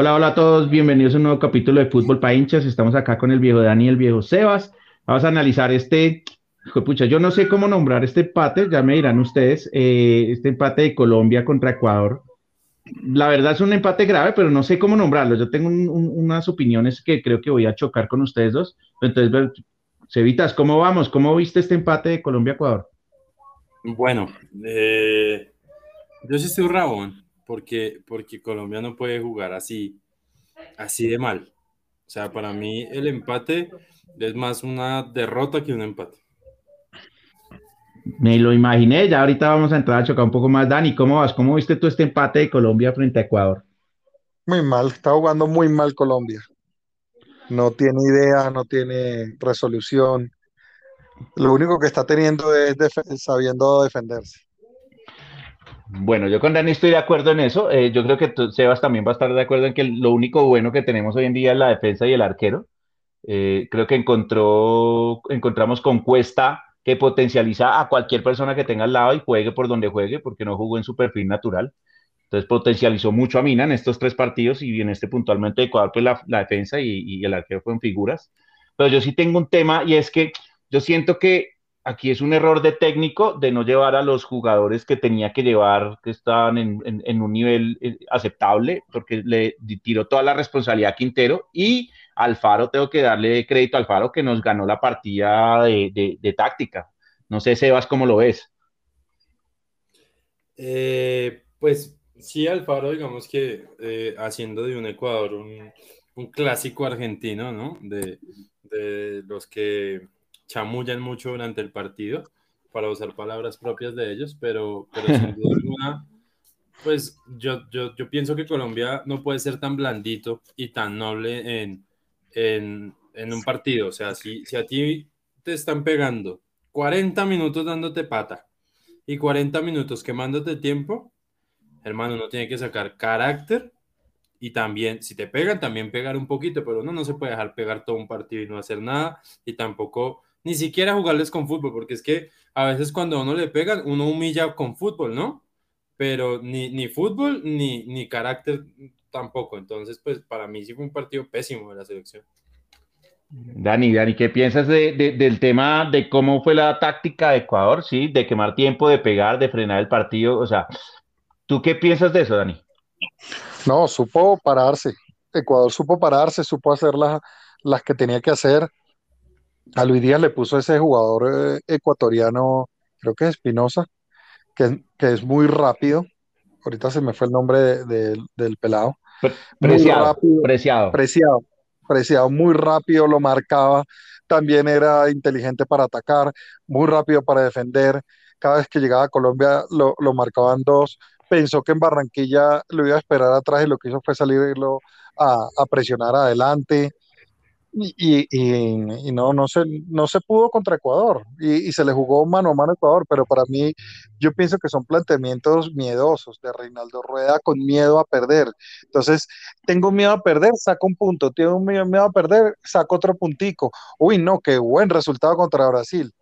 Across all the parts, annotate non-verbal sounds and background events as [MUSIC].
Hola, hola a todos, bienvenidos a un nuevo capítulo de Fútbol para hinchas. Estamos acá con el viejo Dani y el viejo Sebas. Vamos a analizar este, pucha, yo no sé cómo nombrar este empate, ya me dirán ustedes, eh, este empate de Colombia contra Ecuador. La verdad es un empate grave, pero no sé cómo nombrarlo. Yo tengo unas opiniones que creo que voy a chocar con ustedes dos. Entonces, Cevitas, ¿cómo vamos? ¿Cómo viste este empate de Colombia-Ecuador? Bueno, eh, yo sí estoy rabón porque, porque Colombia no puede jugar así, así de mal. O sea, para mí el empate es más una derrota que un empate. Me lo imaginé, ya ahorita vamos a entrar a chocar un poco más. Dani, ¿cómo vas? ¿Cómo viste tú este empate de Colombia frente a Ecuador? Muy mal, está jugando muy mal Colombia. No tiene idea, no tiene resolución. Lo único que está teniendo es sabiendo defenderse. Bueno, yo con Dani estoy de acuerdo en eso. Eh, yo creo que Sebas también va a estar de acuerdo en que lo único bueno que tenemos hoy en día es la defensa y el arquero. Eh, creo que encontró, encontramos con Cuesta que potencializa a cualquier persona que tenga al lado y juegue por donde juegue, porque no jugó en su perfil natural. Entonces potencializó mucho a Mina en estos tres partidos y en este puntualmente Ecuador, pues la, defensa y, y, el arquero fueron figuras. Pero yo sí tengo un tema y es que yo siento que aquí es un error de técnico de no llevar a los jugadores que tenía que llevar, que estaban en, un nivel eh, aceptable, porque le tiró toda la responsabilidad a Quintero y Alfaro, tengo que darle crédito a Alfaro que nos ganó la partida de, táctica. No sé, Sebas, ¿cómo lo ves? Eh, pues sí, Alfaro, digamos que eh, haciendo de un Ecuador un, clásico argentino, ¿no? de los que chamullan mucho durante el partido, para usar palabras propias de ellos, pero, pero sin duda [LAUGHS] alguna, pues yo, yo, yo, pienso que Colombia no puede ser tan blandito y tan noble en, en, en un partido. O sea, si, si a ti te están pegando 40 minutos dándote pata y 40 minutos quemándote tiempo, hermano, uno tiene que sacar carácter y también, si te pegan, también pegar un poquito, pero uno no se puede dejar pegar todo un partido y no hacer nada y tampoco ni siquiera jugarles con fútbol, porque es que a veces cuando a uno le pegan, uno humilla con fútbol, ¿no? Pero ni, ni fútbol ni, ni carácter tampoco. Entonces, pues para mí sí fue un partido pésimo de la selección. Dani, Dani, ¿qué piensas de, del tema de cómo fue la táctica de Ecuador, sí? De quemar tiempo, de pegar, de frenar el partido. O sea, ¿tú qué piensas de eso, Dani? No, supo pararse. Ecuador supo pararse, supo hacer las, las que tenía que hacer a Luis Díaz le puso ese jugador eh, ecuatoriano, creo que es Espinosa, que, es muy rápido. Ahorita se me fue el nombre del pelado. Preciado, preciado. Preciado. Preciado, muy rápido, lo marcaba. También era inteligente para atacar, muy rápido para defender. Cada vez que llegaba a Colombia lo, marcaban dos. Pensó que en Barranquilla lo iba a esperar atrás y lo que hizo fue salirlo a, a presionar adelante y, y, no, no, se, no se pudo contra Ecuador y, se le jugó mano a mano a Ecuador, pero para mí yo pienso que son planteamientos miedosos de Reinaldo Rueda con miedo a perder. Entonces, tengo miedo a perder, saco un punto, tengo miedo, a perder, saco otro puntico. Uy, no, qué buen resultado contra Brasil.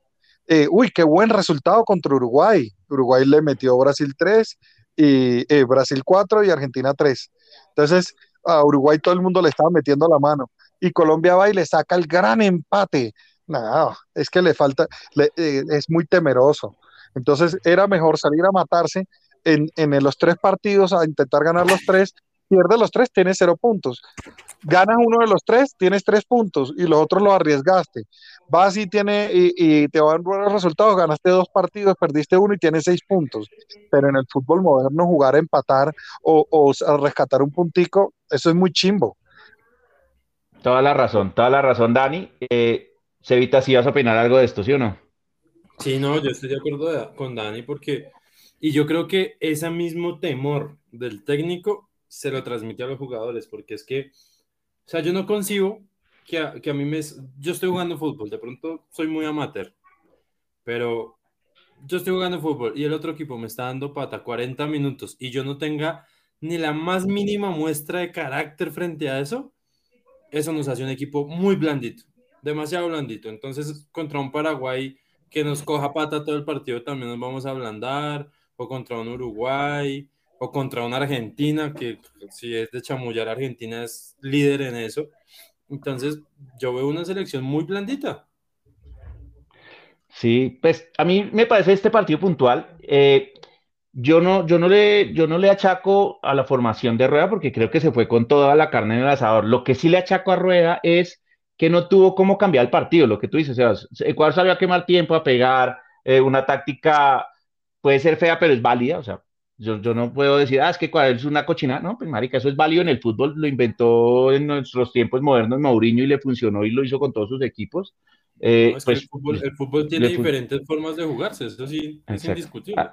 Eh, uy, qué buen resultado contra Uruguay. Uruguay le metió Brasil 3 y eh, Brasil 4 y Argentina 3. Entonces, a Uruguay todo el mundo le estaba metiendo la mano y Colombia va y le saca el gran empate. Nada, es que le falta, eh, es muy temeroso. Entonces era mejor salir a matarse en, en, los tres partidos a intentar ganar los tres. Pierde los tres, tienes cero puntos. Ganas uno de los tres, tienes tres puntos y los otros los arriesgaste. Vas y, tiene, y, te van buenos resultados, ganaste dos partidos, perdiste uno y tienes seis puntos. Pero en el fútbol moderno jugar a empatar o, o rescatar un puntico, eso es muy chimbo. Toda la razón, toda la razón, Dani. Eh, Cevita, si vas a opinar algo de esto, ¿sí o no? Sí, no, yo estoy de acuerdo con Dani porque, y yo creo que ese mismo temor del técnico se lo transmite a los jugadores, porque es que, o sea, yo no concibo que a, que a mí me, yo estoy jugando fútbol, de pronto soy muy amateur, pero yo estoy jugando fútbol y el otro equipo me está dando pata 40 minutos y yo no tenga ni la más mínima muestra de carácter frente a eso, eso nos hace un equipo muy blandito, demasiado blandito. Entonces, contra un Paraguay que nos coja pata todo el partido, también nos vamos a ablandar, o contra un Uruguay, o contra una Argentina, que si es de chamullar, Argentina es líder en eso. Entonces, yo veo una selección muy blandita. Sí, pues a mí me parece este partido puntual. Eh, yo no, yo no le, yo no le achaco a la formación de Rueda porque creo que se fue con toda la carne en el asador. Lo que sí le achaco a Rueda es que no tuvo cómo cambiar el partido, lo que tú dices, o sea, Ecuador salió a quemar tiempo, a pegar, eh, una táctica puede ser fea, pero es válida, o sea, yo, yo no puedo decir, ah, es que Ecuador es una cochina, no, pues marica, eso es válido en el fútbol, lo inventó en nuestros tiempos modernos Mourinho y le funcionó y lo hizo con todos sus equipos. Eh, pues, el, fútbol, tiene diferentes formas de jugarse, eso sí es indiscutible.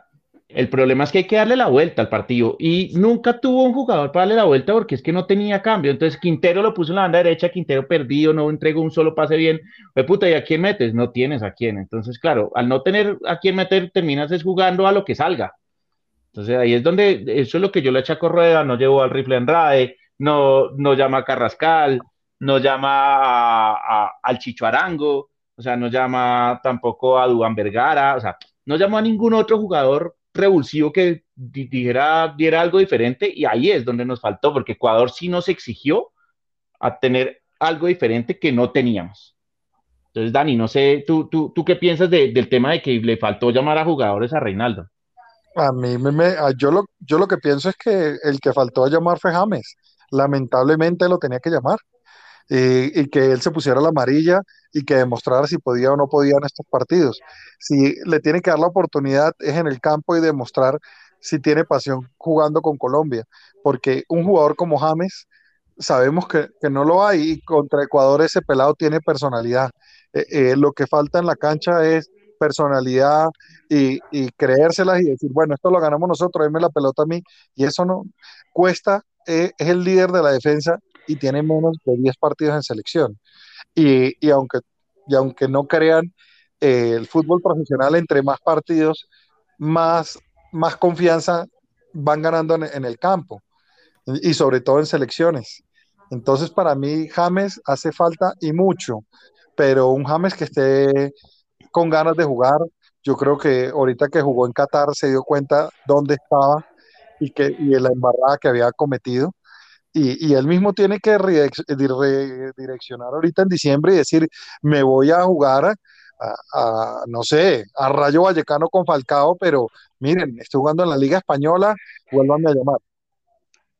El problema es que hay que darle la vuelta al partido y nunca tuvo un jugador para darle la vuelta porque es que no tenía cambio. Entonces Quintero lo puso en la banda derecha, Quintero perdido, no entregó un solo pase bien. Pues puta, ¿y a quién metes? No tienes a quién. Entonces, claro, al no tener a quién meter, terminas es jugando a lo que salga. Entonces ahí es donde, eso es lo que yo le echaco rueda, no llevo al rifle en RAE, no, no llama a Carrascal, no llama al Chicho Arango, o sea, no llama tampoco a Duan Vergara, o sea, no llamó a ningún otro jugador revulsivo que dijera, diera algo diferente y ahí es donde nos faltó, porque Ecuador sí nos exigió a tener algo diferente que no teníamos. Entonces, Dani, no sé, ¿tú, tú, tú qué piensas del tema de que le faltó llamar a jugadores a Reinaldo? A mí me, yo, lo, yo lo que pienso es que el que faltó a llamar fue James. Lamentablemente lo tenía que llamar. Y que él se pusiera la amarilla y que demostrara si podía o no podía en estos partidos. Si le tiene que dar la oportunidad es en el campo y demostrar si tiene pasión jugando con Colombia, porque un jugador como James sabemos que, no lo hay y contra Ecuador ese pelado tiene personalidad. Eh, eh, lo que falta en la cancha es personalidad y, creérselas y decir, bueno, esto lo ganamos nosotros, denme la pelota a mí, y eso no cuesta, eh, es el líder de la defensa y tiene menos de 10 partidos en selección. Y, aunque, y aunque no crean, eh, el fútbol profesional, entre más partidos, más, más confianza van ganando en, el campo y sobre todo en selecciones. Entonces, para mí, James hace falta y mucho, pero un James que esté con ganas de jugar, yo creo que ahorita que jugó en Qatar se dio cuenta dónde estaba y, que, y la embarrada que había cometido y, él mismo tiene que redireccionar ahorita en diciembre y decir, me voy a jugar a, no sé, a Rayo Vallecano con Falcao, pero miren, estoy jugando en la Liga Española, vuélvanme a llamar.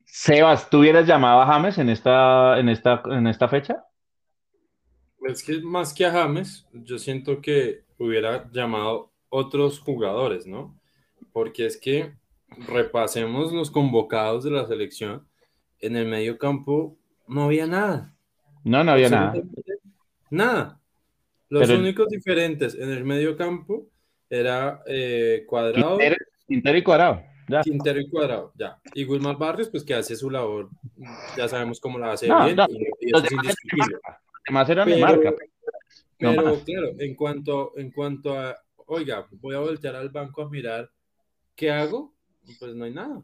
Sebas, ¿tú hubieras llamado a James en esta, en esta, en esta fecha? Es que más que a James, yo siento que hubiera llamado otros jugadores, ¿no? Porque es que repasemos los convocados de la selección en el medio campo no había nada. No, no había nada. Nada. Los únicos diferentes en el medio campo era eh, Cuadrado. Quintero, y Cuadrado. Ya. Quintero y Cuadrado, ya. Y Wilmar Barrios, pues que hace su labor, ya sabemos cómo la hace bien. Y, eso es indiscutible. Además era mi marca. Pero, claro, en cuanto, en cuanto a, oiga, voy a voltear al banco a mirar qué hago, pues no hay nada.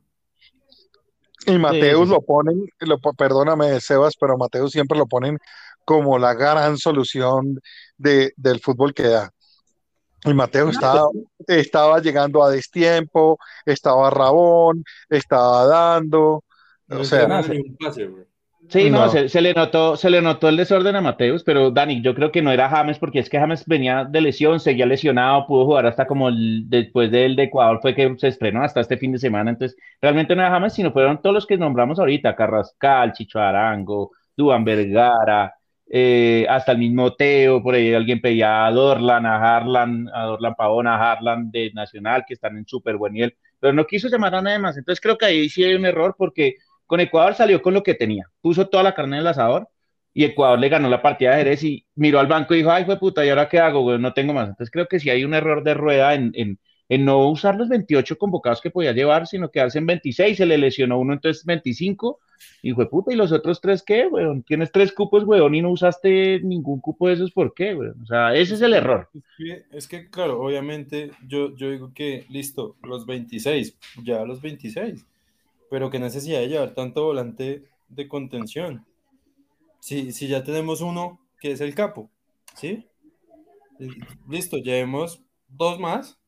Y Mateus lo ponen, lo, perdóname, Sebas, pero Mateus siempre lo ponen como la gran solución de, del fútbol que da. Y Mateus estaba, estaba llegando a destiempo, estaba rabón, estaba dando. o sea, Sí, no, Se, le notó, se le notó el desorden a Mateus, pero Dani, yo creo que no era James, porque es que James venía de lesión, seguía lesionado, pudo jugar hasta como el, después del de Ecuador, fue que se estrenó hasta este fin de semana, entonces realmente no era James, sino fueron todos los que nombramos ahorita, Carrascal, Chicho Arango, Duan Vergara, eh, hasta el mismo Teo, por ahí alguien pedía a Dorlan, a Harlan, a Dorlan Pavón, a Harlan de Nacional, que están en súper buen nivel, pero no quiso llamar a nadie más, entonces creo que ahí sí hay un error, porque con Ecuador salió con lo que tenía, puso toda la carne en el asador y Ecuador le ganó la partida de Jerez y miró al banco y dijo, ay, fue puta, ¿y ahora qué hago? No tengo más. Entonces creo que sí hay un error de rueda en, no usar los 28 convocados que podía llevar, sino quedarse en 26, se le lesionó uno, entonces 25, y fue puta, ¿y los otros tres qué, weón? Tienes tres cupos, weón, y no usaste ningún cupo de esos, ¿por qué, weón? O sea, ese es el error. Es que, claro, obviamente, yo, yo digo que, listo, los 26, ya los 26 pero qué necesidad de llevar tanto volante de contención. Si, si ya tenemos uno que es el capo, ¿sí? Listo, llevemos dos más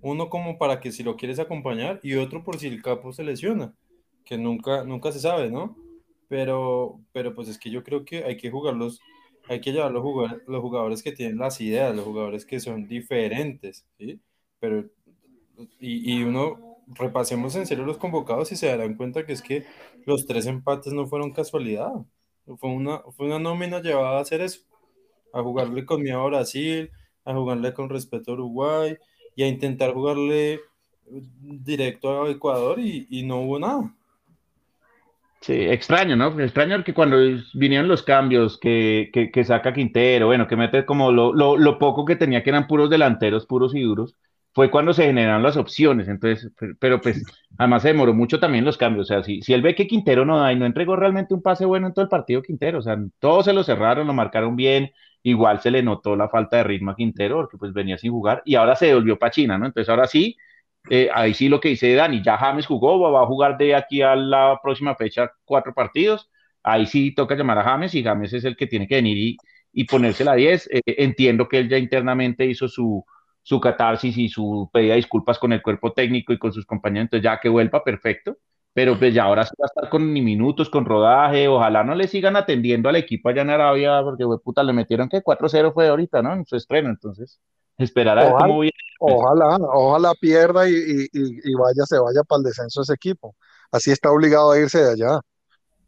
Uno como para que si lo quieres acompañar y otro por si el capo se lesiona, que nunca, nunca se sabe, ¿no? Pero, pero pues es que yo creo que hay que jugarlos, hay que llevar los jugadores, los jugadores que tienen las ideas, los jugadores que son diferentes, ¿sí? Pero, y, y uno, repasemos en serio los convocados y se darán cuenta que es que los tres empates no fueron casualidad, fue una, fue una nómina llevada a hacer eso, a jugarle con miedo a Brasil, a jugarle con respeto a Uruguay y a intentar jugarle directo a Ecuador y, no hubo nada. Sí, extraño, ¿no? Extraño porque cuando vinieron los cambios que, que, que saca Quintero, bueno, que mete como lo, lo, lo, poco que tenía que eran puros delanteros, puros y duros, fue cuando se generaron las opciones. Entonces, pero pues además se demoró mucho también los cambios. O sea, si, si él ve que Quintero no da y no entregó realmente un pase bueno en todo el partido, Quintero, o sea, todos se lo cerraron, lo marcaron bien, igual se le notó la falta de ritmo a Quintero porque pues venía sin jugar y ahora se devolvió para China, ¿no? Entonces ahora sí eh, ahí sí lo que dice Dani, ya James jugó, va a jugar de aquí a la próxima fecha cuatro partidos, ahí sí toca llamar a James y James es el que tiene que venir y, y ponerse la 10. Eh, entiendo que él ya internamente hizo su, su catarsis y su pedida de disculpas con el cuerpo técnico y con sus compañeros, entonces ya que vuelva, perfecto, pero pues ya ahora sí va a estar con minutos, con rodaje, ojalá no le sigan atendiendo al equipo allá en Arabia, porque puta, le metieron que 4-0 fue ahorita, ¿no? En su estreno, entonces esperar a ver cómo viene. Ojalá, ojalá pierda y, y, y, vaya, se vaya para el descenso ese equipo. Así está obligado a irse de allá.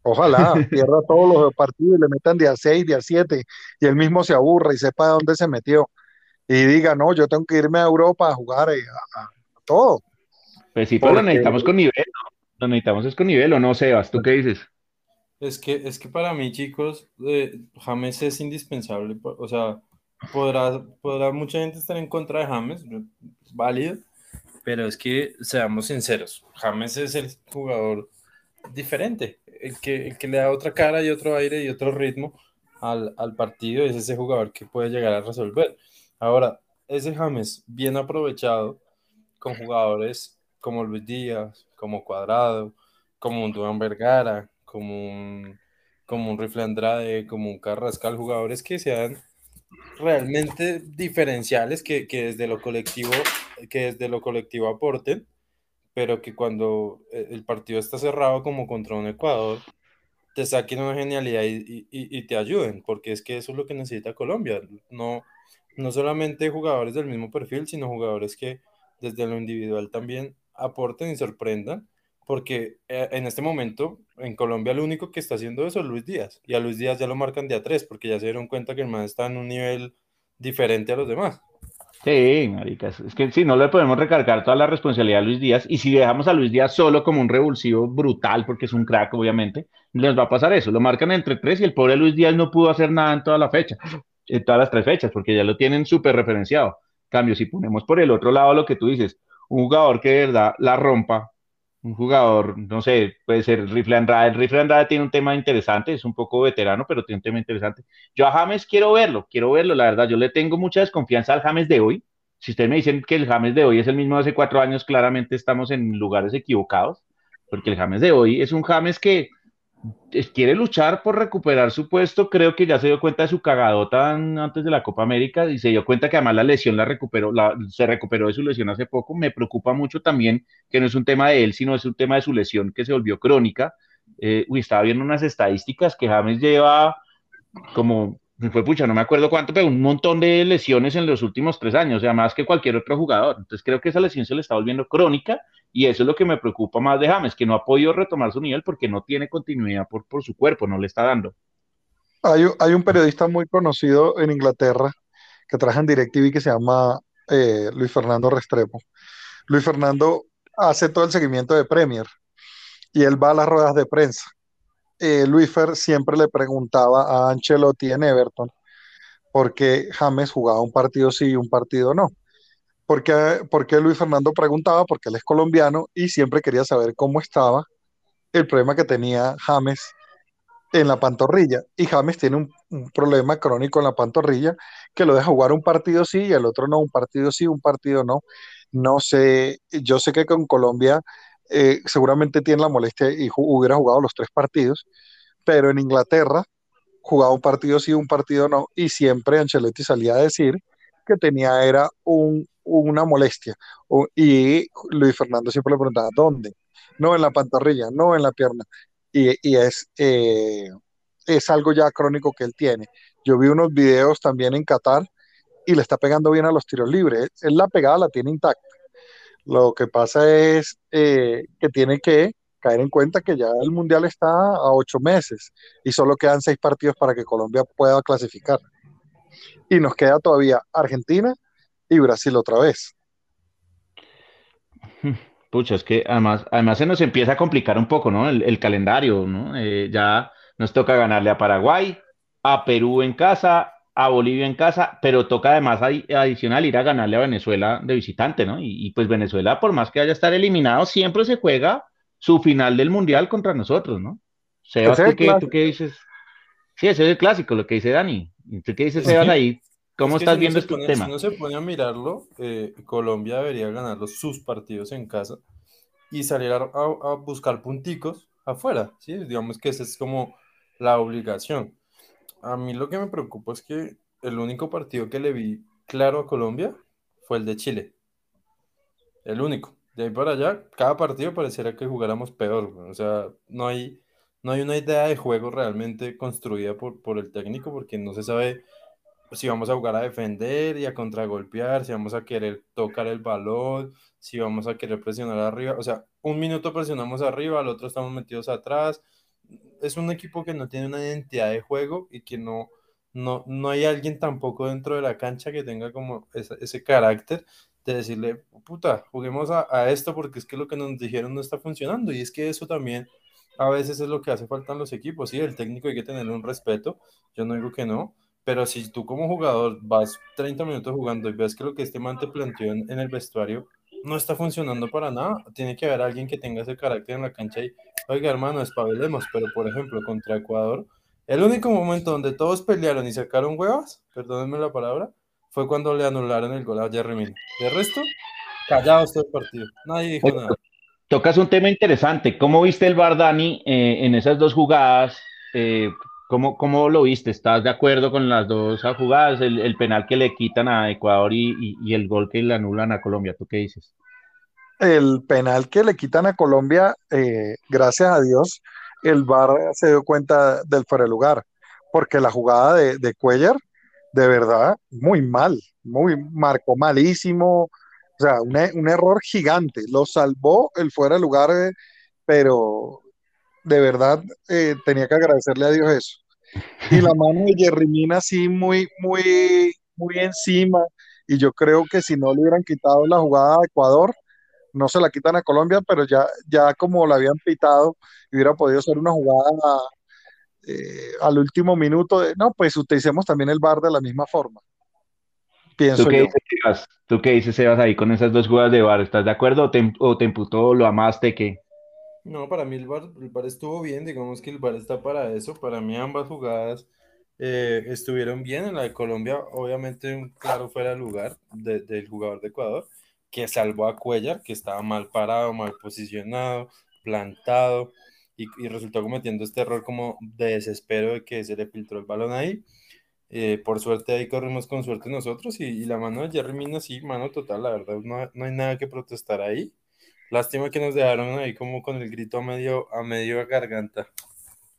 Ojalá [LAUGHS] pierda todos los partidos y le metan día 6, día 7 y él mismo se aburra y sepa de dónde se metió. Y diga, no, yo tengo que irme a Europa a jugar eh, a, a, todo. Pues sí, pero lo necesitamos con nivel, ¿no? Lo necesitamos es con nivel, ¿o no, Sebas? ¿Tú qué dices? Es que, es que para mí, chicos, eh, James es indispensable. O sea, podrá, podrá mucha gente estar en contra de James, válido, pero es que seamos sinceros, James es el jugador diferente, el que, el que le da otra cara y otro aire y otro ritmo al, al partido, es ese jugador que puede llegar a resolver. Ahora, ese James bien aprovechado con jugadores como Luis Díaz, como Cuadrado, como un Duan Vergara, como un, como un Rifle Andrade, como un Carrascal, jugadores que sean realmente diferenciales que, que, desde lo colectivo que desde lo colectivo aporten pero que cuando eh, el partido está cerrado como contra un Ecuador te saquen una genialidad y, y, y te ayuden porque es que eso es lo que necesita Colombia. No, no solamente jugadores del mismo perfil sino jugadores que desde lo individual también aporten y sorprendan porque eh, en este momento en Colombia lo único que está haciendo eso es Luis Díaz, y a Luis Díaz ya lo marcan de a tres, porque ya se dieron cuenta que el man está en un nivel diferente a los demás. Sí, maricas, es que si no le podemos recargar toda la responsabilidad a Luis Díaz, y si dejamos a Luis Díaz solo como un revulsivo brutal, porque es un crack, obviamente, les va a pasar eso, lo marcan entre tres y el pobre Luis Díaz no pudo hacer nada en toda la fecha, en todas las tres fechas, porque ya lo tienen súper referenciado. Cambio, si ponemos por el otro lado lo que tú dices, un jugador que de verdad la rompa, un jugador, no sé, puede ser Rifle Andrade. El Rifle Andrade tiene un tema interesante, es un poco veterano, pero tiene un tema interesante. Yo a James quiero verlo, quiero verlo, la verdad. Yo le tengo mucha desconfianza al James de hoy. Si ustedes me dicen que el James de hoy es el mismo de hace cuatro años, claramente estamos en lugares equivocados, porque el James de hoy es un James que quiere luchar por recuperar su puesto, creo que ya se dio cuenta de su cagadota antes de la Copa América y se dio cuenta que además la lesión la recuperó, la, se recuperó de su lesión hace poco. Me preocupa mucho también que no es un tema de él, sino es un tema de su lesión que se volvió crónica. Eh, uy, estaba viendo unas estadísticas que James lleva como fue pucha, no me acuerdo cuánto, pero un montón de lesiones en los últimos tres años, o sea, más que cualquier otro jugador. Entonces creo que esa lesión se le está volviendo crónica y eso es lo que me preocupa más de James, que no ha podido retomar su nivel porque no tiene continuidad por, por su cuerpo, no le está dando. Hay, un periodista muy conocido en Inglaterra que trabaja en DirecTV que se llama eh, Luis Fernando Restrepo. Luis Fernando hace todo el seguimiento de Premier y él va a las ruedas de prensa eh, Luis Fer siempre le preguntaba a Ancelotti en Everton por qué James jugaba un partido sí y un partido no. Porque, porque Luis Fernando preguntaba, porque él es colombiano y siempre quería saber cómo estaba el problema que tenía James en la pantorrilla. Y James tiene un, problema crónico en la pantorrilla que lo deja jugar un partido sí y el otro no, un partido sí, un partido no. No sé, yo sé que con Colombia eh, seguramente tiene la molestia y hubiera jugado los tres partidos, pero en Inglaterra jugaba un partido sí, un partido no, y siempre Ancelotti salía a decir que tenía era un una molestia. y Luis Fernando siempre le preguntaba, ¿dónde? No en la pantorrilla, no en la pierna. Y, es, eh, es algo ya crónico que él tiene. Yo vi unos videos también en Qatar y le está pegando bien a los tiros libres. Él la pegada la tiene intacta. Lo que pasa es eh, que tiene que caer en cuenta que ya el Mundial está a ocho meses y solo quedan seis partidos para que Colombia pueda clasificar. Y nos queda todavía Argentina y Brasil otra vez. [LAUGHS] Pucha, es que además, además se nos empieza a complicar un poco, ¿no? El, calendario, ¿no? Eh, ya nos toca ganarle a Paraguay, a Perú en casa, a Bolivia en casa, pero toca además adicional ir a ganarle a Venezuela de visitante, ¿no? Y, pues Venezuela, por más que haya estar eliminado, siempre se juega su final del Mundial contra nosotros, ¿no? Sebas, ¿tú qué, ¿tú qué, dices? Sí, ese es el clásico, lo que dice Dani. ¿Tú qué dices, Sebas, ahí? ¿Cómo estás viendo este tema? Si no se pone a mirarlo, eh, Colombia debería ganar sus partidos en casa y salir a, a buscar punticos afuera, ¿sí? Digamos que esa es como la obligación a mí lo que me preocupa es que el único partido que le vi claro a Colombia fue el de Chile. El único. De ahí para allá, cada partido pareciera que jugáramos peor. O sea, no hay, no hay una idea de juego realmente construida por, por el técnico porque no se sabe si vamos a jugar a defender y a contragolpear, si vamos a querer tocar el balón, si vamos a querer presionar arriba. O sea, un minuto presionamos arriba, al otro estamos metidos atrás es un equipo que no tiene una identidad de juego y que no, no, no hay alguien tampoco dentro de la cancha que tenga como ese, carácter de decirle, puta, juguemos a, esto porque es que lo que nos dijeron no está funcionando. Y es que eso también a veces es lo que hace falta en los equipos. Sí, el técnico hay que tener un respeto, yo no digo que no, pero si tú como jugador vas 30 minutos jugando y ves que lo que este man te planteó en, en el vestuario no está funcionando para nada, tiene que haber alguien que tenga ese carácter en la cancha y oiga hermano, espabilemos, pero por ejemplo contra Ecuador, el único momento donde todos pelearon y sacaron huevas, perdónenme la palabra, fue cuando le anularon el gol a Jerry. De resto, callados todo el partido, nadie dijo nada. Tocas un tema interesante, ¿cómo viste el Bardani eh, en esas dos jugadas? Eh, ¿cómo, ¿cómo, lo viste? ¿Estás de acuerdo con las dos jugadas? El, penal que le quitan a Ecuador y, y el gol que le anulan a Colombia, ¿tú qué dices? el penal que le quitan a Colombia, eh, gracias a Dios, el VAR se dio cuenta del fuera de lugar, porque la jugada de, de Cuellar, de verdad, muy mal, muy marcó malísimo, o sea, un, un error gigante, lo salvó el fuera de lugar, eh, pero de verdad eh, tenía que agradecerle a Dios eso. Y la mano de Jerry Mina así muy, muy, muy encima, y yo creo que si no le hubieran quitado la jugada a Ecuador, no se la quitan a Colombia, pero ya, ya como la habían pitado, hubiera podido ser una jugada eh, al último minuto de, no, pues utilicemos también el bar de la misma forma. Pienso ¿Tú qué, Dices, Sebas? ¿Tú qué dices, Sebas, ahí con esas dos jugadas de bar? ¿Estás de acuerdo o te, o te emputó, lo amaste, qué? No, para mí el bar, el estuvo bien, digamos que el bar está para eso. Para mí ambas jugadas eh, estuvieron bien. En la de Colombia, obviamente, claro, fuera el lugar del jugador de Ecuador que salvó a Cuellar, que estaba mal parado, mal posicionado, plantado, y, resultó cometiendo este error como de desespero de que se le filtró el balón ahí. Eh, por suerte ahí corrimos con suerte nosotros y, la mano de Jerry Mina sí, mano total, la verdad no, no, hay nada que protestar ahí. Lástima que nos dejaron ahí como con el grito a medio, a medio garganta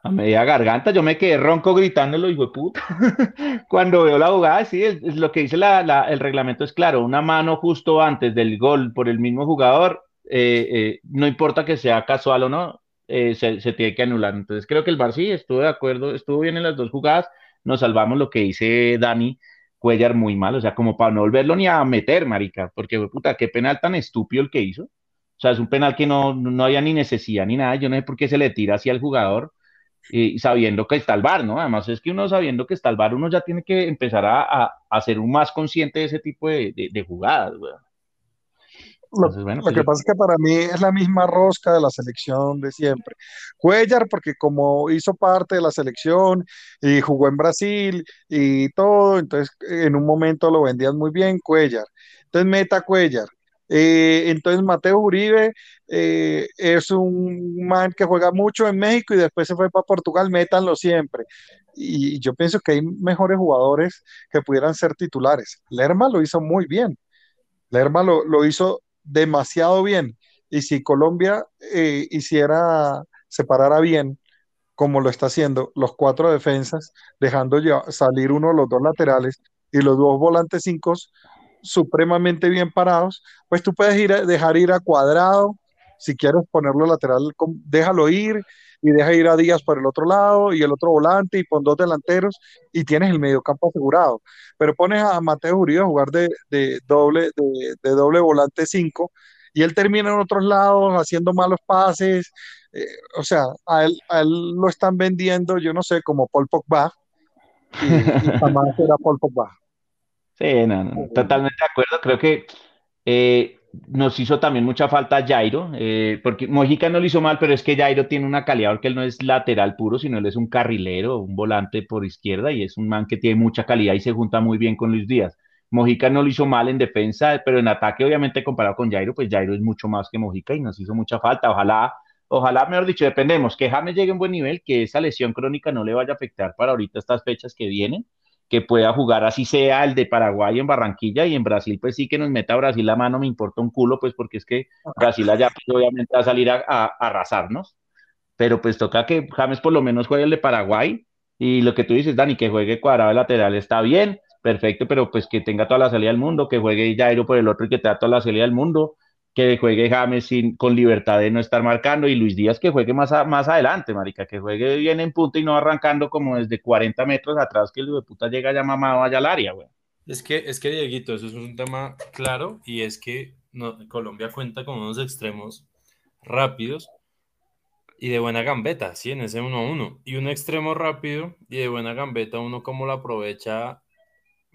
a media garganta, yo me quedé ronco gritándolo, hijo de puta. [LAUGHS] Cuando veo la jugada, sí, es, lo que dice el reglamento es claro, una mano justo antes del gol por el mismo jugador, eh, eh, no importa que sea casual o no, eh, se, tiene que anular. Entonces creo que el Bar sí estuvo de acuerdo, estuvo bien en las dos jugadas, nos salvamos lo que dice Dani Cuellar muy mal, o sea, como para no volverlo ni a meter, marica, porque puta, qué penal tan estúpido el que hizo. O sea, es un penal que no, no había ni necesidad ni nada, yo no sé por qué se le tira así al jugador y sabiendo que está el bar, ¿no? Además es que uno sabiendo que está el bar, uno ya tiene que empezar a, a, ser un más consciente de ese tipo de, de, jugadas, güey. Lo, lo, pues que pasa es que para mí es la misma rosca de la selección de siempre. Cuellar, porque como hizo parte de la selección y jugó en Brasil y todo, entonces en un momento lo vendían muy bien, Cuellar. Entonces meta Cuellar. Eh, entonces Mateo Uribe eh, es un man que juega mucho en México y después se fue para Portugal, métanlo siempre. Y yo pienso que hay mejores jugadores que pudieran ser titulares. Lerma lo hizo muy bien. Lerma lo, lo hizo demasiado bien. Y si Colombia eh, hiciera, separara bien, como lo está haciendo, los cuatro defensas, dejando salir uno de los dos laterales y los dos volantes cinco supremamente bien parados, pues tú puedes ir dejar ir a cuadrado, si quieres ponerlo lateral, déjalo ir y deja ir a Díaz por el otro lado y el otro volante y pon dos delanteros y tienes el mediocampo asegurado. Pero pones a Mateo Uribe a jugar de, doble, de, doble volante 5 y él termina en otros lados haciendo malos pases. Eh, o sea, a él, a él, lo están vendiendo, yo no sé, como Paul Pogba y, jamás era Paul Pogba. Sí, no, no, totalmente de acuerdo. Creo que eh, nos hizo también mucha falta Jairo, eh, porque Mojica no lo hizo mal, pero es que Jairo tiene una calidad porque él no es lateral puro, sino él es un carrilero, un volante por izquierda y es un man que tiene mucha calidad y se junta muy bien con Luis Díaz. Mojica no lo hizo mal en defensa, pero en ataque, obviamente, comparado con Jairo, pues Jairo es mucho más que Mojica y nos hizo mucha falta. Ojalá, ojalá, mejor dicho, dependemos, que James llegue en buen nivel, que esa lesión crónica no le vaya a afectar para ahorita estas fechas que vienen que pueda jugar así sea el de Paraguay en Barranquilla y en Brasil pues sí que nos meta a Brasil la mano, me importa un culo pues porque es que Brasil allá pues, obviamente va a salir a, arrasarnos, pero pues toca que James por lo menos juegue el de Paraguay y lo que tú dices Dani, que juegue cuadrado de lateral está bien, perfecto, pero pues que tenga toda la salida del mundo, que juegue Jairo por el otro y que tenga toda la salida del mundo, que juegue James sin, con libertad de no estar marcando y Luis Díaz que juegue más, más adelante, marica, que juegue bien en punta y no arrancando como desde 40 metros atrás que el de puta llega ya mamado allá al área, güey. Es que, es que, Dieguito, eso es un tema claro y es que Colombia cuenta con unos extremos rápidos y de buena gambeta, sí, en ese 1-1. Y un extremo rápido y de buena gambeta, uno como lo aprovecha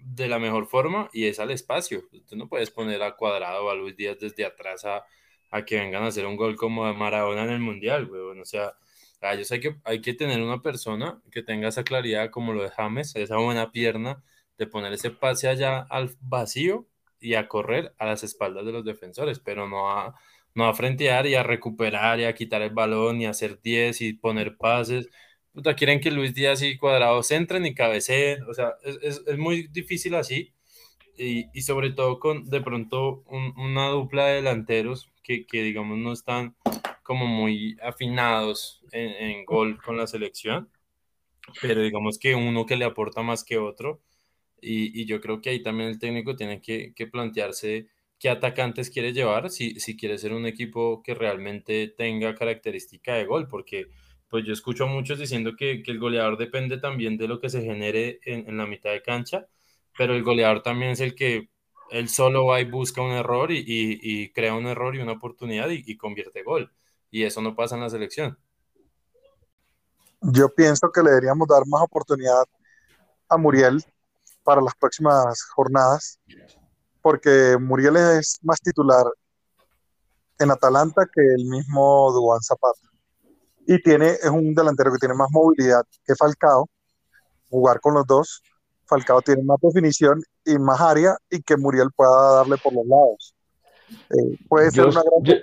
de la mejor forma y es al espacio. Tú no puedes poner a Cuadrado a Luis Díaz desde atrás a, que vengan a hacer un gol como de Maradona en el Mundial, güey. O sea, a ellos hay que, hay que tener una persona que tenga esa claridad como lo de James, esa buena pierna de poner ese pase allá al vacío y a correr a las espaldas de los defensores, pero no a, no a frentear y a recuperar y a quitar el balón y a hacer 10 y poner pases quieren que Luis Díaz y Cuadrado entren y cabeceen, o sea, es, es, muy difícil así. Y, y, sobre todo con de pronto una dupla de delanteros que, que, digamos no están como muy afinados en, en, gol con la selección, pero digamos que uno que le aporta más que otro. Y, y yo creo que ahí también el técnico tiene que, que plantearse qué atacantes quiere llevar, si, si quiere ser un equipo que realmente tenga característica de gol, porque pues yo escucho a muchos diciendo que, el goleador depende también de lo que se genere en, la mitad de cancha, pero el goleador también es el que él solo va y busca un error y, crea un error y una oportunidad y, convierte gol. Y eso no pasa en la selección. Yo pienso que le deberíamos dar más oportunidad a Muriel para las próximas jornadas, porque Muriel es más titular en Atalanta que el mismo Duan Zapata y tiene, es un delantero que tiene más movilidad que Falcao, jugar con los dos. Falcao tiene más definición y más área y que Muriel pueda darle por los lados. Eh, puede ser una gran...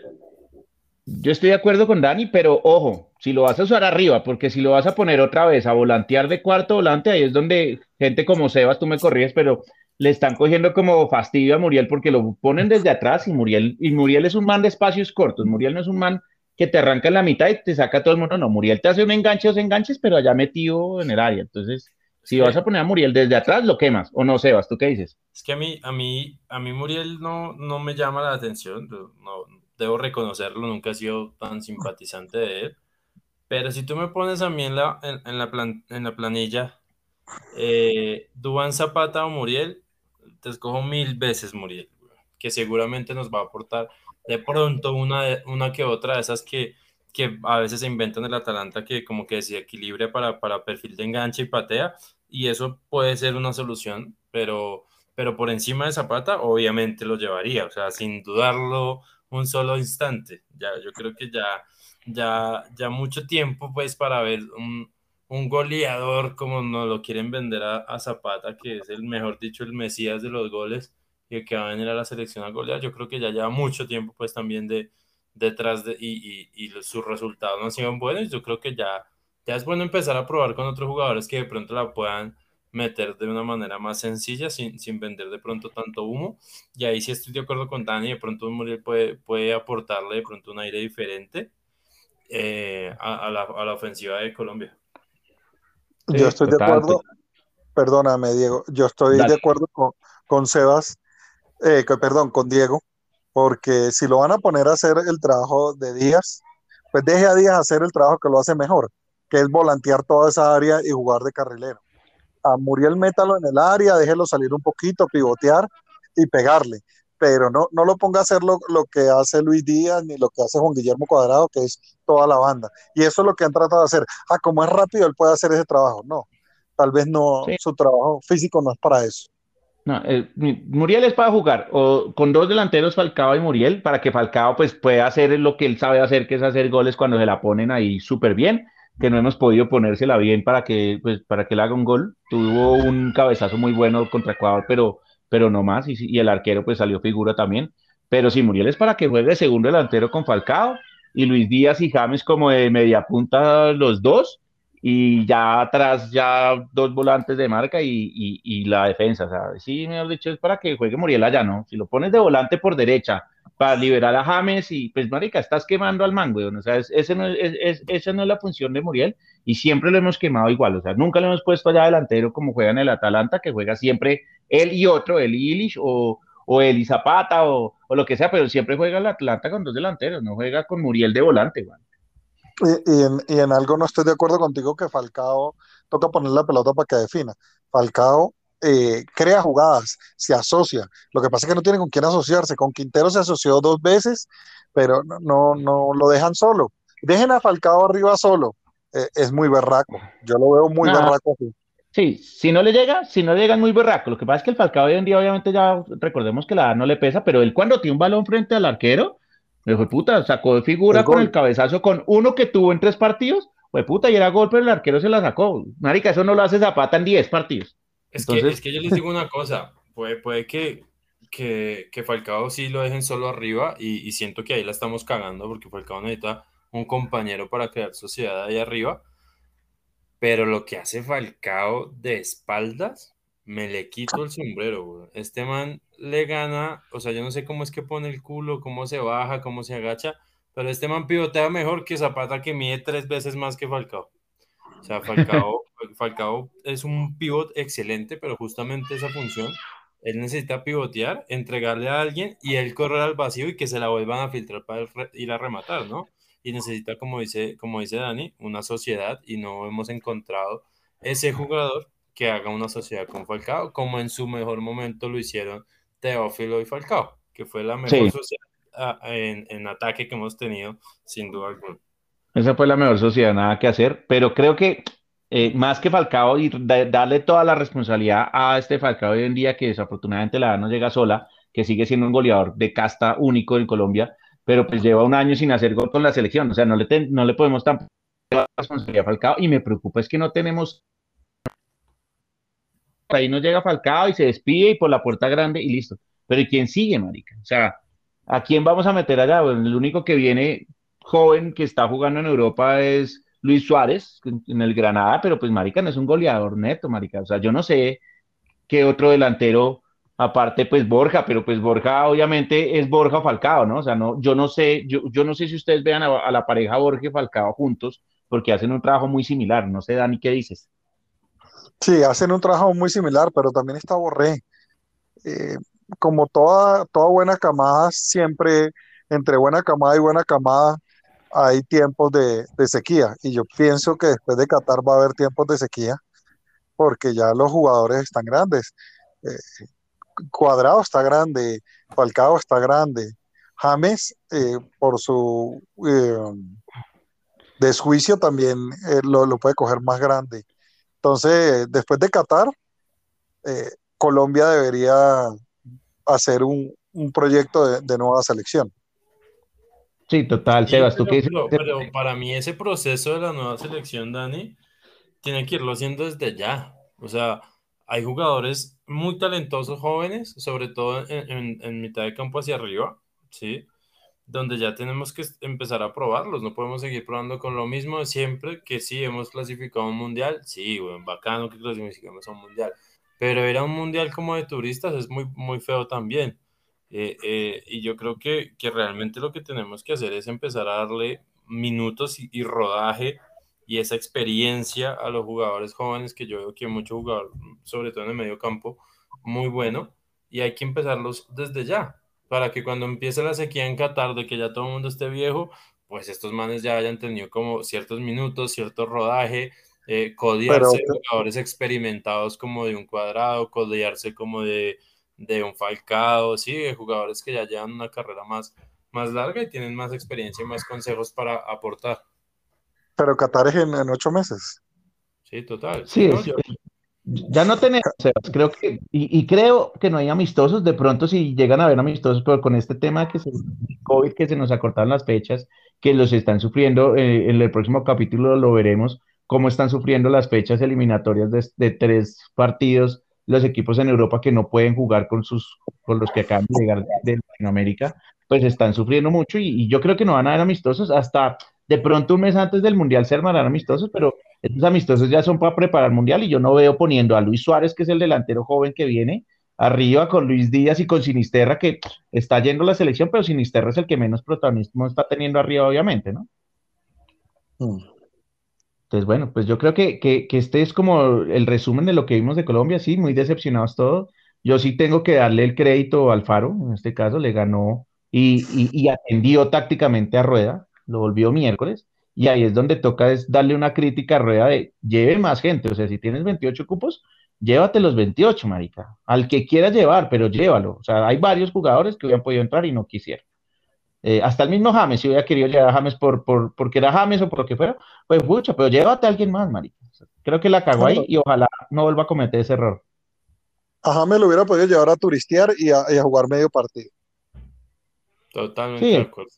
Yo, estoy de acuerdo con Dani, pero ojo, si lo vas a usar arriba, porque si lo vas a poner otra vez a volantear de cuarto volante, ahí es donde gente como Sebas, tú me corríes, pero le están cogiendo como fastidio a Muriel porque lo ponen desde atrás y Muriel, y Muriel es un man de espacios cortos, Muriel no es un man que te arranca en la mitad y te saca todo el mundo. No, Muriel te hace un enganche, dos enganches, pero allá metido en el área. Entonces, si vas a poner a Muriel desde atrás, lo quemas. O no, Sebas, ¿tú qué dices? Es que a mí, a mí, a mí Muriel no, no me llama la atención. No, debo reconocerlo, nunca he sido tan simpatizante de él. Pero si tú me pones a mí en la, en, la, en la planilla, eh, Duan Zapata o Muriel, te escojo mil veces Muriel, que seguramente nos va a aportar de pronto una, una que otra de esas que, que a veces se inventan el Atalanta que como que se equilibre para, para perfil de enganche y patea, y eso puede ser una solución, pero, pero por encima de Zapata obviamente lo llevaría, o sea, sin dudarlo un solo instante. Ya, yo creo que ya, ya, ya mucho tiempo pues para ver un, un goleador como nos lo quieren vender a, a, Zapata, que es el mejor dicho, el Mesías de los goles, y que va a venir a la selección a golear. Yo creo que ya lleva mucho tiempo pues también de detrás de y, y, y sus resultados no han sido buenos. Yo creo que ya, ya es bueno empezar a probar con otros jugadores que de pronto la puedan meter de una manera más sencilla, sin, sin, vender de pronto tanto humo. Y ahí sí estoy de acuerdo con Dani, de pronto Muriel puede, puede aportarle de pronto un aire diferente eh, a, la, a, la, ofensiva de Colombia. Yo estoy de acuerdo, perdóname Diego, yo estoy de acuerdo con, con Sebas, eh, perdón, con Diego, porque si lo van a poner a hacer el trabajo de Díaz, pues deje a Díaz hacer el trabajo que lo hace mejor, que es volantear toda esa área y jugar de carrilero a Muriel métalo en el área, déjelo salir un poquito, pivotear y pegarle. Pero no, no lo ponga a hacer lo, que hace Luis Díaz ni lo que hace Juan Guillermo Cuadrado, que es toda la banda. Y eso es lo que han tratado de hacer. Ah, como es rápido, él puede hacer ese trabajo. No, tal vez no, su trabajo físico no es para eso. No, eh, Muriel es para jugar o con dos delanteros Falcao y Muriel para que Falcao pues pueda hacer lo que él sabe hacer, que es hacer goles cuando se la ponen ahí súper bien que no hemos podido ponérsela bien para que, pues, para que él haga un gol. Tuvo un cabezazo muy bueno contra Ecuador, pero, pero no más, y, el arquero pues salió figura también. Pero si Muriel es para que juegue segundo delantero con Falcao, y Luis Díaz y James como de media punta los dos, y ya atrás ya dos volantes de marca y, y, la defensa, ¿sabes? Sí, mejor dicho, es para que juegue Muriel allá, ¿no? Si lo pones de volante por derecha para liberar a James y pues marica, estás quemando al mango, o sea, ese no es, esa no es la función de Muriel y siempre lo hemos quemado igual, o sea, nunca lo hemos puesto allá delantero como juega en el Atalanta, que juega siempre él y otro, él y Illich o, o él y Zapata o, o, lo que sea, pero siempre juega el Atalanta con dos delanteros, no juega con Muriel de volante, igual. Y, y, en, y en algo no estoy de acuerdo contigo que Falcao toca poner la pelota para que defina. Falcao eh, crea jugadas, se asocia. Lo que pasa es que no tiene con quién asociarse. Con Quintero se asoció dos veces, pero no, no, lo dejan solo. Dejen a Falcao arriba solo. Eh, es muy berraco. Yo lo veo muy berraco Sí, si no le llega, si no le llega es muy berraco. Lo que pasa es que el Falcao hoy en día, obviamente, ya recordemos que la edad no le pesa, pero él cuando tiene un balón frente al arquero, me fue puta, sacó de figura con el cabezazo con uno que tuvo en tres partidos, fue puta, y era gol, pero el arquero se la sacó. Marica, eso no lo hace Zapata en diez partidos. Es, que, es que yo les digo una cosa, puede, puede que, que, que, Falcao sí lo dejen solo arriba y, siento que ahí la estamos cagando porque Falcao necesita un compañero para crear sociedad ahí arriba, pero lo que hace Falcao de espaldas, me le quito el sombrero, Este man le gana, o sea, yo no sé cómo es que pone el culo, cómo se baja, cómo se agacha, pero este man pivotea mejor que Zapata que mide tres veces más que Falcao. O sea, Falcao, [LAUGHS] Falcao es un pivot excelente, pero justamente esa función, él necesita pivotear, entregarle a alguien y él correr al vacío y que se la vuelvan a filtrar para ir a rematar, ¿no? Y necesita, como dice, como dice Dani, una sociedad y no hemos encontrado ese jugador que haga una sociedad con Falcao, como en su mejor momento lo hicieron Teófilo y Falcao, que fue la mejor sociedad ah, en, en ataque que hemos tenido, sin duda alguna. Esa fue la mejor sociedad, nada que hacer, pero creo que eh, más que Falcao y darle toda la responsabilidad a este Falcao hoy en día, que desafortunadamente la no llega sola, que sigue siendo un goleador de casta único en Colombia, pero pues lleva un año sin hacer gol con la selección, o sea, no le, no le podemos tampoco la responsabilidad a Falcao y me preocupa es que no tenemos ahí no llega Falcao y se despide y por la puerta grande y listo. Pero ¿y quién sigue, marica? O sea, ¿a quién vamos a meter allá? El único que viene joven que está jugando en Europa es Luis Suárez en el Granada, pero pues marica no es un goleador neto, marica. O sea, yo no sé qué otro delantero, aparte pues Borja, pero pues Borja obviamente es Borja Falcao, ¿no? O sea, no, yo no sé, yo, yo no sé si ustedes vean a, la pareja Borja Falcao juntos, porque hacen un trabajo muy similar. No sé, Dani, ¿qué dices? Sí, hacen un trabajo muy similar, pero también está Borré. Eh, como toda, toda buena camada, siempre entre buena camada y buena camada, hay tiempos de, sequía y yo pienso que después de Qatar va a haber tiempos de sequía porque ya los jugadores están grandes. Eh, Cuadrado está grande, Falcao está grande, James eh, por su desjuicio también lo, puede coger más grande. Entonces, después de Qatar, Colombia debería hacer un, proyecto de nueva selección. Sí, total, Sebas, ¿tú qué pero, pero, para mí ese proceso de la nueva selección, Dani, tiene que irlo haciendo desde ya. O sea, hay jugadores muy talentosos jóvenes, sobre todo en, en, mitad de campo hacia arriba, ¿sí? Donde ya tenemos que empezar a probarlos, no podemos seguir probando con lo mismo de siempre, que sí, hemos clasificado un mundial, sí, bueno, bacano que clasificamos a un mundial, pero era un mundial como de turistas, es muy, muy feo también. Eh, eh, y yo creo que, que, realmente lo que tenemos que hacer es empezar a darle minutos y, rodaje y esa experiencia a los jugadores jóvenes, que yo veo que hay mucho jugador, sobre todo en el medio campo, muy bueno, y hay que empezarlos desde ya, para que cuando empiece la sequía en Qatar, de que ya todo el mundo esté viejo, pues estos manes ya hayan tenido como ciertos minutos, cierto rodaje, eh, codearse jugadores experimentados como de un cuadrado, codearse como de, de un falcado, sí, jugadores que ya llevan una carrera más, más larga y tienen más experiencia y más consejos para aportar. Pero Qatar es en, ocho meses. Sí, total. Sí, ya no tenemos, creo que, y, creo que no hay amistosos, de pronto si llegan a haber amistosos, pero con este tema que se, COVID, que se nos acortaron las fechas, que los están sufriendo, eh, en el próximo capítulo lo veremos, cómo están sufriendo las fechas eliminatorias de, tres partidos, los equipos en Europa que no pueden jugar con sus, con los que acaban de llegar de Latinoamérica, pues están sufriendo mucho y, y yo creo que no van a haber amistosos. Hasta de pronto un mes antes del Mundial se armarán amistosos, pero estos amistosos ya son para preparar el Mundial y yo no veo poniendo a Luis Suárez, que es el delantero joven que viene, arriba con Luis Díaz y con Sinisterra, que está yendo la selección, pero Sinisterra es el que menos protagonismo está teniendo arriba, obviamente, ¿no? Mm. Entonces, bueno, pues yo creo que, que, este es como el resumen de lo que vimos de Colombia, sí, muy decepcionados todos. Yo sí tengo que darle el crédito al Faro, en este caso le ganó y, y, y atendió tácticamente a Rueda lo volvió miércoles, y ahí es donde toca es darle una crítica a Rueda de lleve más gente, o sea, si tienes 28 cupos, llévate los 28, marica, al que quiera llevar, pero llévalo, o sea, hay varios jugadores que hubieran podido entrar y no quisieron. Eh, hasta el mismo James, si hubiera querido llevar a James por, por, porque era James o por lo que fuera, pues mucho, pero llévate a alguien más, marica. Creo que la cagó ahí y ojalá no vuelva a cometer ese error. A James lo hubiera podido llevar a turistear y a, jugar medio partido. Totalmente de acuerdo.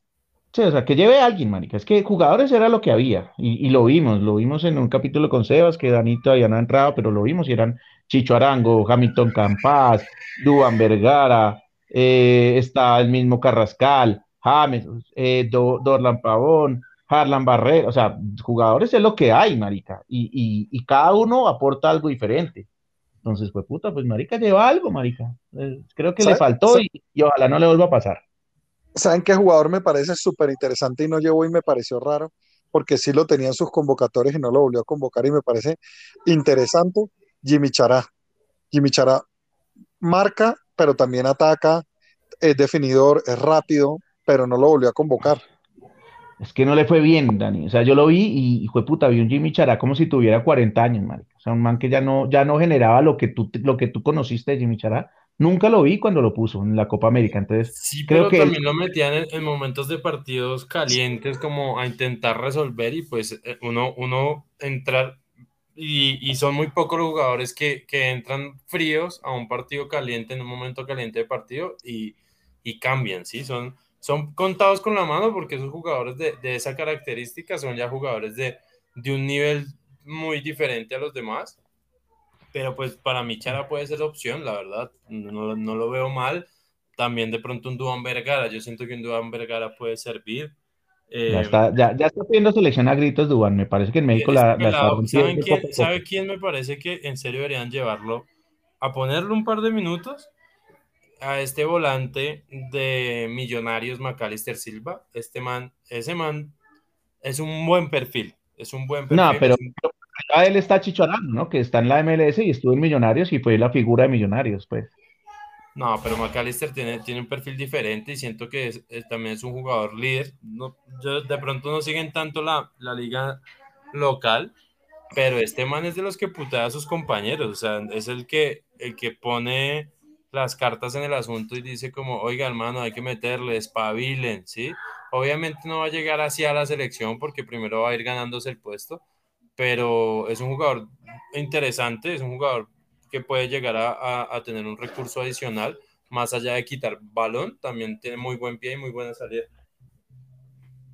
Sí, o sea, que lleve a alguien, marica. Es que jugadores era lo que había. Y, lo vimos, lo vimos en un capítulo con Sebas, que Danito todavía no ha entrado, pero lo vimos y eran Chicho Arango, Hamilton Campas, Duan Vergara, eh, está el mismo Carrascal, James, eh, Dorlan Pavón, Harlan Barrera. O sea, jugadores es lo que hay, marica. Y, cada uno aporta algo diferente. Entonces, pues puta, pues marica lleva algo, marica. Eh, creo que le faltó y, y ojalá no le vuelva a pasar. ¿Saben qué jugador me parece súper interesante y no llevó y me pareció raro? Porque sí lo tenía en sus convocatorios y no lo volvió a convocar y me parece interesante. Jimmy Chará. Jimmy Chará marca, pero también ataca, es definidor, es rápido, pero no lo volvió a convocar. Es que no le fue bien, Dani. O sea, yo lo vi y, fue puta, vi un Jimmy Chará como si tuviera 40 años, marica. O sea, un man que ya no, ya no generaba lo que tú, lo que tú conociste de Jimmy Chará, Nunca lo vi cuando lo puso en la Copa América, entonces sí, creo pero que también lo metían en, momentos de partidos calientes como a intentar resolver y pues eh, uno, uno entrar y, son muy pocos los jugadores que, entran fríos a un partido caliente en un momento caliente de partido y, cambian, ¿sí? Son, son contados con la mano porque esos jugadores de, esa característica son ya jugadores de, de un nivel muy diferente a los demás pero pues para mi Chara puede ser opción, la verdad, no, no lo veo mal. También de pronto un Duan Vergara, yo siento que un Duan Vergara puede servir. ya, eh, está, ya, ya, está pidiendo selección a gritos Duan, me parece que en México la, quién, ¿Sabe quién me parece que en serio deberían llevarlo? A ponerle un par de minutos a este volante de Millonarios Macalister Silva. Este man, ese man es un buen perfil, es un buen perfil. No, pero, él está chichorando, ¿no? Que está en la MLS y estuvo en Millonarios y fue la figura de Millonarios, pues. No, pero McAllister tiene, tiene un perfil diferente y siento que también es un jugador líder. No, de pronto no siguen tanto la, la, liga local, pero este man es de los que putea a sus compañeros, o sea, es el que, el que pone las cartas en el asunto y dice como, oiga hermano, hay que meterle, espabilen, ¿sí? Obviamente no va a llegar así a la selección porque primero va a ir ganándose el puesto, pero es un jugador interesante, es un jugador que puede llegar a, tener un recurso adicional, más allá de quitar balón, también tiene muy buen pie y muy buena salida.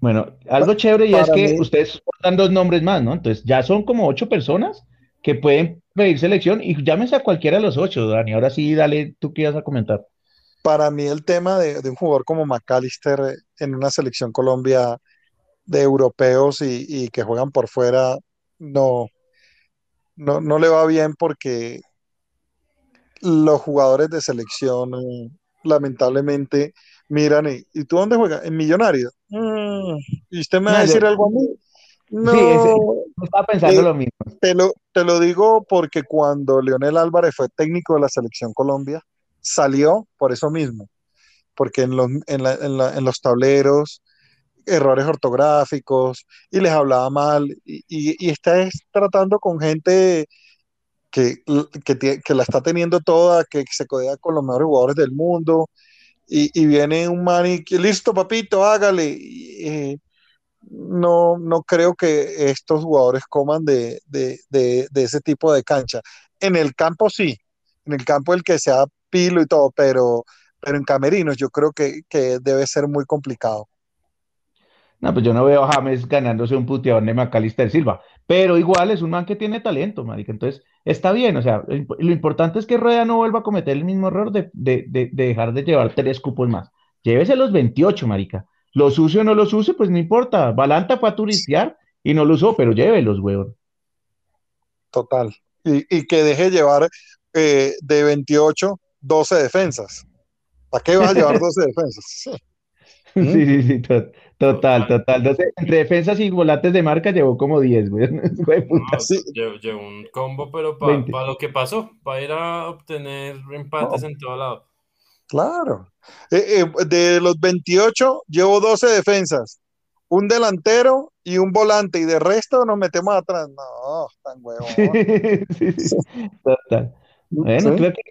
Bueno, algo chévere y es que ustedes dan dos nombres más, ¿no? Entonces ya son como ocho personas que pueden pedir selección y llámense a cualquiera de los ocho, Dani. Ahora sí, dale, tú qué ibas a comentar. para mí el tema de, un jugador como McAllister en una selección Colombia de europeos y, que juegan por fuera, no, no, no, le va bien porque los jugadores de selección eh, lamentablemente miran y, tú dónde juegas? En Millonario. Mm, ¿Y usted me va a decir algo a mí? [LAUGHS] No, sí, estaba pensando lo mismo. Te lo, te lo digo porque cuando Leonel Álvarez fue técnico de la selección Colombia, salió por eso mismo, porque en los, en, los tableros, errores ortográficos, y les hablaba mal, y, y, está tratando con gente que, que, la está teniendo toda, que se codea con los mejores jugadores del mundo, y, viene un man y listo, papito, hágale. Eh, no, no creo que estos jugadores coman de, ese tipo de cancha. En el campo sí, en el campo el que sea pilo y todo, pero, pero en camerinos yo creo que, debe ser muy complicado. No, pues yo no veo a James ganándose un puteador de Macalister Silva, pero igual es un man que tiene talento, marica, entonces está bien, o sea, lo importante es que Rueda no vuelva a cometer el mismo error de, dejar de llevar tres cupos más. Llévese los 28, marica. Los use o no los use, pues no importa. Balanta fue a turistear y no lo usó, pero llévelos, weón. Total. Y, que deje llevar eh, de 28 12 defensas. ¿Para qué vas a llevar 12 [LAUGHS] defensas? Sí, sí, sí, total, total. entre defensas y volantes de marca llevó como 10, güey. [LAUGHS] llevó, un combo, pero para lo que pasó, para ir a obtener empates en todo lado. Claro. Eh, eh, de los 28, llevo 12 defensas, un delantero y un volante, y de resto nos metemos atrás. No, tan huevón. [LAUGHS] Total. Bueno, creo que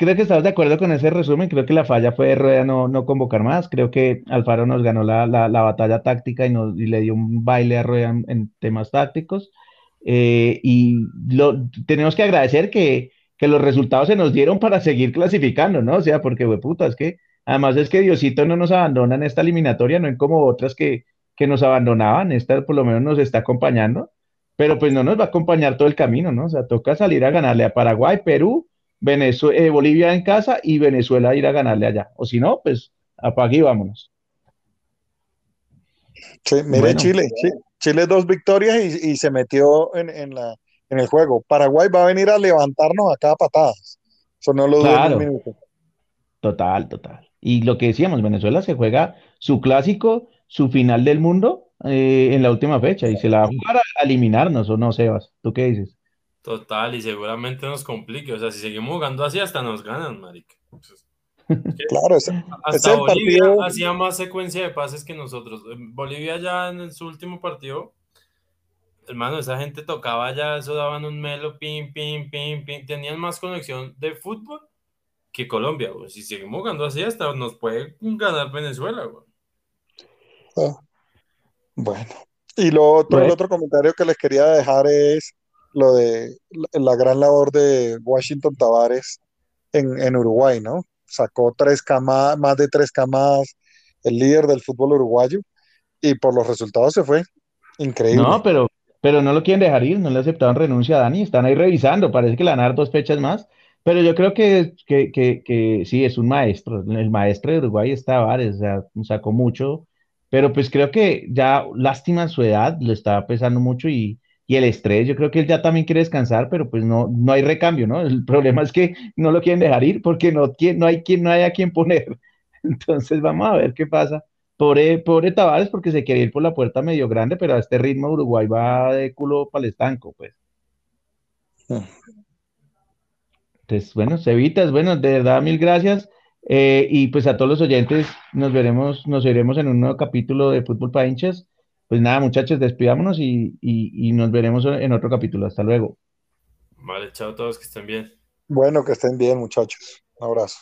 creo que estás de acuerdo con ese resumen. Creo que la falla fue de Rueda no, no convocar más. Creo que Alfaro nos ganó la, la, batalla táctica y, nos, y le dio un baile a Rueda en, temas tácticos. Eh, y lo, tenemos que agradecer que, que, los resultados se nos dieron para seguir clasificando, ¿no? O sea, porque, puta, es que además es que Diosito no nos abandona en esta eliminatoria, no en como otras que, que nos abandonaban. Esta por lo menos nos está acompañando, pero pues no nos va a acompañar todo el camino, ¿no? O sea, toca salir a ganarle a Paraguay, Perú Venezuela, eh, Bolivia en casa y Venezuela ir a ganarle allá. O si no, pues apague y vámonos. Sí, mire Chile, Chile dos victorias y, se metió en, la, en el juego. Paraguay va a venir a levantarnos a cada patadas. Eso no lo claro. minuto. Total, total. Y lo que decíamos, Venezuela se juega su clásico, su final del mundo eh, en la última fecha y se la va a jugar a eliminarnos, ¿o no, Sebas? ¿Tú qué dices? Total, y seguramente nos complique. O sea, si seguimos jugando así, hasta nos ganan, marica. claro, ese, hasta Bolivia hacía más secuencia de pases que nosotros. Bolivia ya en su último partido, hermano, esa gente tocaba ya, eso daban un melo, pim, pim, pim, pim. Tenían más conexión de fútbol que Colombia, Si seguimos jugando así, hasta nos puede ganar Venezuela, ah, bueno, y lo otro, el otro comentario que les quería dejar es lo de la gran labor de Washington Tavares en, Uruguay, ¿no? Sacó tres camadas, más de tres camadas, el líder del fútbol uruguayo, y por los resultados se fue. Increíble. No, pero, pero no lo quieren dejar ir, no le aceptaron renuncia a Dani, están ahí revisando, parece que le van a dar dos fechas más, pero yo creo que, que, que, sí, es un maestro, el maestro de Uruguay está Tavares, sacó mucho, pero pues creo que ya lástima su edad, le estaba pesando mucho y, y el estrés, yo creo que él ya también quiere descansar, pero pues no, no hay recambio, ¿no? El [LAUGHS] problema es que no lo quieren dejar ir porque no, no hay quien, no hay a quien poner. [LAUGHS] Entonces vamos a ver qué pasa. Pobre, pobre Tavares porque se quiere ir por la puerta medio grande, pero a este ritmo Uruguay va de culo para el estanco, pues. Entonces, bueno, Cevitas, bueno, de verdad, mil gracias. Eh, y pues a todos los oyentes, nos veremos, nos veremos en un nuevo capítulo de Fútbol para hinchas. Pues nada, muchachos, despidámonos y, y nos veremos en otro capítulo. Hasta luego. Vale, chao a todos, que estén bien. Bueno, que estén bien, muchachos. Un abrazo.